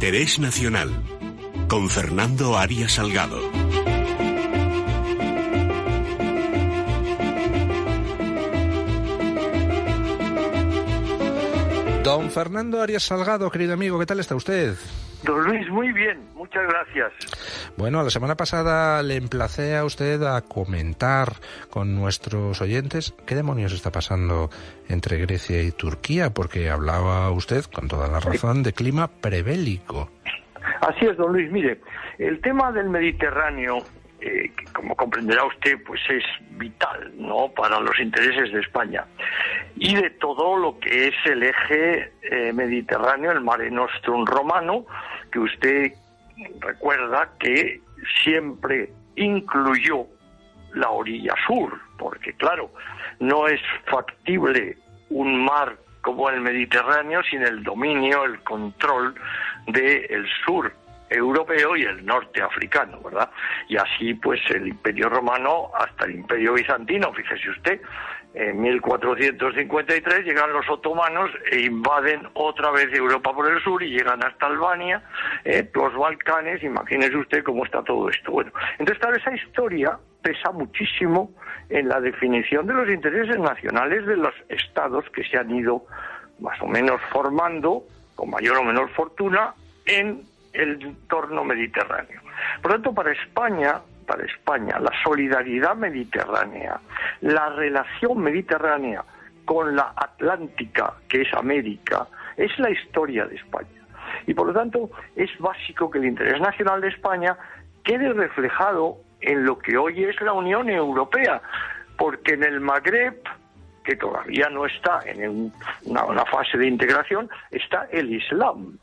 Interés Nacional con Fernando Arias Salgado. Don Fernando Arias Salgado, querido amigo, ¿qué tal está usted? Don Luis, muy bien, muchas gracias. Bueno, la semana pasada le emplacé a usted a comentar con nuestros oyentes qué demonios está pasando entre Grecia y Turquía, porque hablaba usted, con toda la razón, de clima prebélico. Así es, don Luis. Mire, el tema del Mediterráneo, eh, como comprenderá usted, pues es vital, ¿no? Para los intereses de España y de todo lo que es el eje eh, mediterráneo, el Mare Nostrum romano, que usted recuerda que siempre incluyó la orilla sur, porque claro, no es factible un mar como el Mediterráneo sin el dominio, el control del sur europeo y el norte africano, ¿verdad? Y así pues el Imperio Romano hasta el Imperio Bizantino, fíjese usted, en 1453 llegan los otomanos e invaden otra vez Europa por el sur y llegan hasta Albania, eh, los Balcanes, imagínese usted cómo está todo esto. Bueno, entonces claro, esa historia pesa muchísimo en la definición de los intereses nacionales de los estados que se han ido más o menos formando, con mayor o menor fortuna, en el entorno mediterráneo. Por lo tanto, para España, para España, la solidaridad mediterránea, la relación mediterránea con la Atlántica, que es América, es la historia de España. Y por lo tanto, es básico que el interés nacional de España quede reflejado en lo que hoy es la Unión Europea, porque en el Magreb, que todavía no está en una, fase de integración, está el Islam.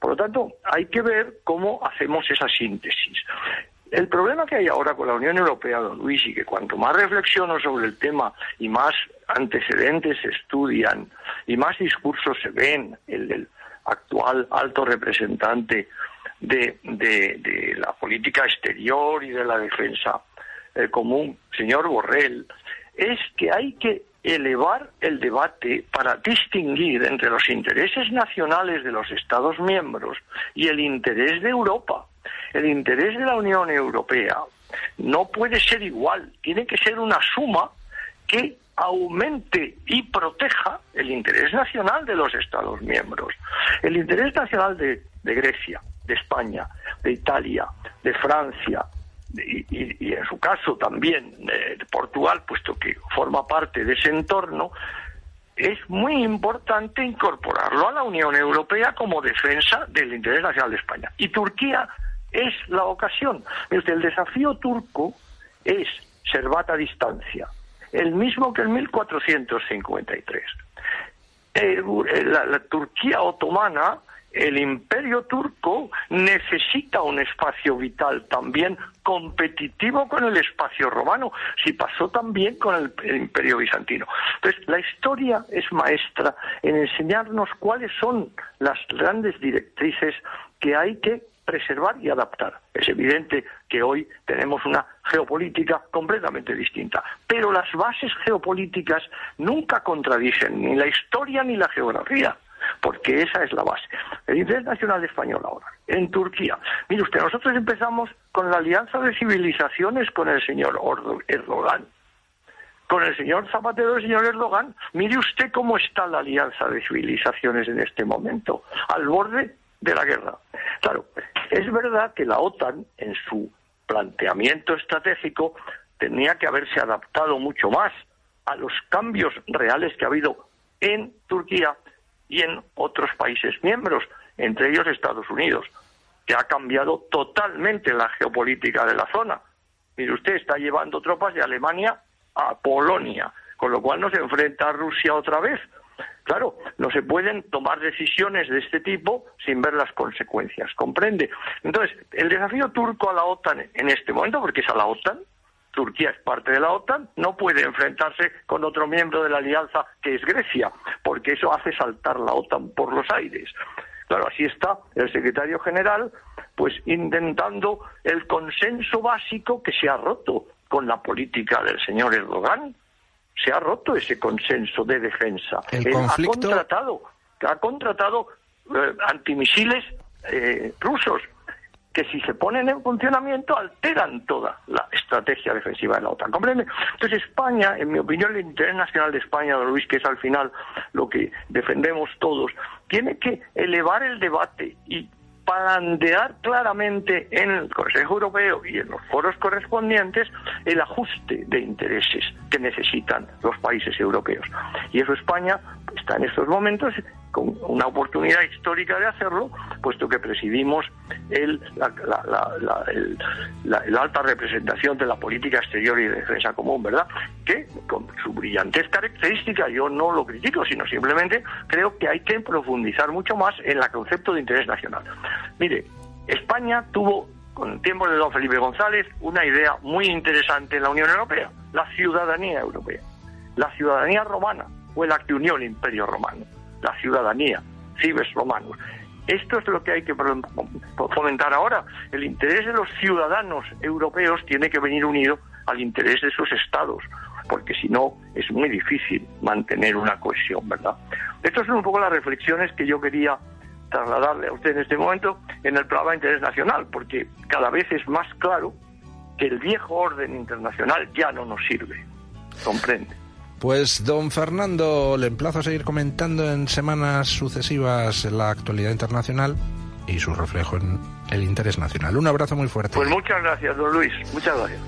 Por lo tanto, hay que ver cómo hacemos esa síntesis. El problema que hay ahora con la Unión Europea, don Luis, y que cuanto más reflexiono sobre el tema y más antecedentes se estudian y más discursos se ven, el del actual alto representante de, la política exterior y de la defensa eh, común, señor Borrell, es que hay que elevar el debate para distinguir entre los intereses nacionales de los Estados miembros y el interés de Europa. El interés de la Unión Europea no puede ser igual, tiene que ser una suma que aumente y proteja el interés nacional de los Estados miembros. El interés nacional de, Grecia, de España, de Italia, de Francia, y, en su caso también de Portugal, puesto que forma parte de ese entorno, es muy importante incorporarlo a la Unión Europea como defensa del interés nacional de España. Y Turquía es la ocasión. el desafío turco es servata a distancia, el mismo que en 1453. la Turquía otomana el imperio turco necesita un espacio vital también competitivo con el espacio romano, si pasó también con el, imperio bizantino. Entonces, la historia es maestra en enseñarnos cuáles son las grandes directrices que hay que preservar y adaptar. Es evidente que hoy tenemos una geopolítica completamente distinta, pero las bases geopolíticas nunca contradicen ni la historia ni la geografía porque esa es la base. El interés nacional español ahora, en Turquía. Mire usted, nosotros empezamos con la alianza de civilizaciones con el señor Erdogan. Con el señor Zapatero y el señor Erdogan, mire usted cómo está la alianza de civilizaciones en este momento, al borde de la guerra. Claro, es verdad que la OTAN, en su planteamiento estratégico, tenía que haberse adaptado mucho más a los cambios reales que ha habido en Turquía y en otros países miembros, entre ellos Estados Unidos, que ha cambiado totalmente la geopolítica de la zona. Mire usted, está llevando tropas de Alemania a Polonia, con lo cual nos enfrenta a Rusia otra vez. Claro, no se pueden tomar decisiones de este tipo sin ver las consecuencias, ¿comprende? Entonces, el desafío turco a la OTAN en este momento, porque es a la OTAN, Turquía es parte de la OTAN, no puede enfrentarse con otro miembro de la alianza que es Grecia, porque eso hace saltar la OTAN por los aires. Claro, así está el secretario general, pues intentando el consenso básico que se ha roto con la política del señor Erdogan. Se ha roto ese consenso de defensa. El conflicto... ha contratado, ha contratado eh, antimisiles eh, rusos que si se ponen en funcionamiento alteran toda la estrategia defensiva de la OTAN. ¿Comprende? Entonces España, en mi opinión, el interés nacional de España, don Luis, que es al final lo que defendemos todos, tiene que elevar el debate y plantear claramente en el Consejo Europeo y en los foros correspondientes el ajuste de intereses que necesitan los países europeos. Y eso España está en estos momentos con una oportunidad histórica de hacerlo, puesto que presidimos el, la, alta representación de la política exterior y de defensa común, ¿verdad? Que con su brillantez característica yo no lo critico, sino simplemente creo que hay que profundizar mucho más en el concepto de interés nacional. Mire, España tuvo con el tiempo de don Felipe González una idea muy interesante en la Unión Europea, la ciudadanía europea, la ciudadanía romana, fue la que unió el imperio romano la ciudadanía, cibes romanos. Esto es lo que hay que fomentar ahora. El interés de los ciudadanos europeos tiene que venir unido al interés de sus estados, porque si no es muy difícil mantener una cohesión, ¿verdad? Estas son un poco las reflexiones que yo quería trasladarle a usted en este momento en el programa de interés nacional, porque cada vez es más claro que el viejo orden internacional ya no nos sirve. ¿Comprende? Pues don Fernando, le emplazo a seguir comentando en semanas sucesivas la actualidad internacional y su reflejo en el interés nacional. Un abrazo muy fuerte. Pues muchas gracias, don Luis. Muchas gracias.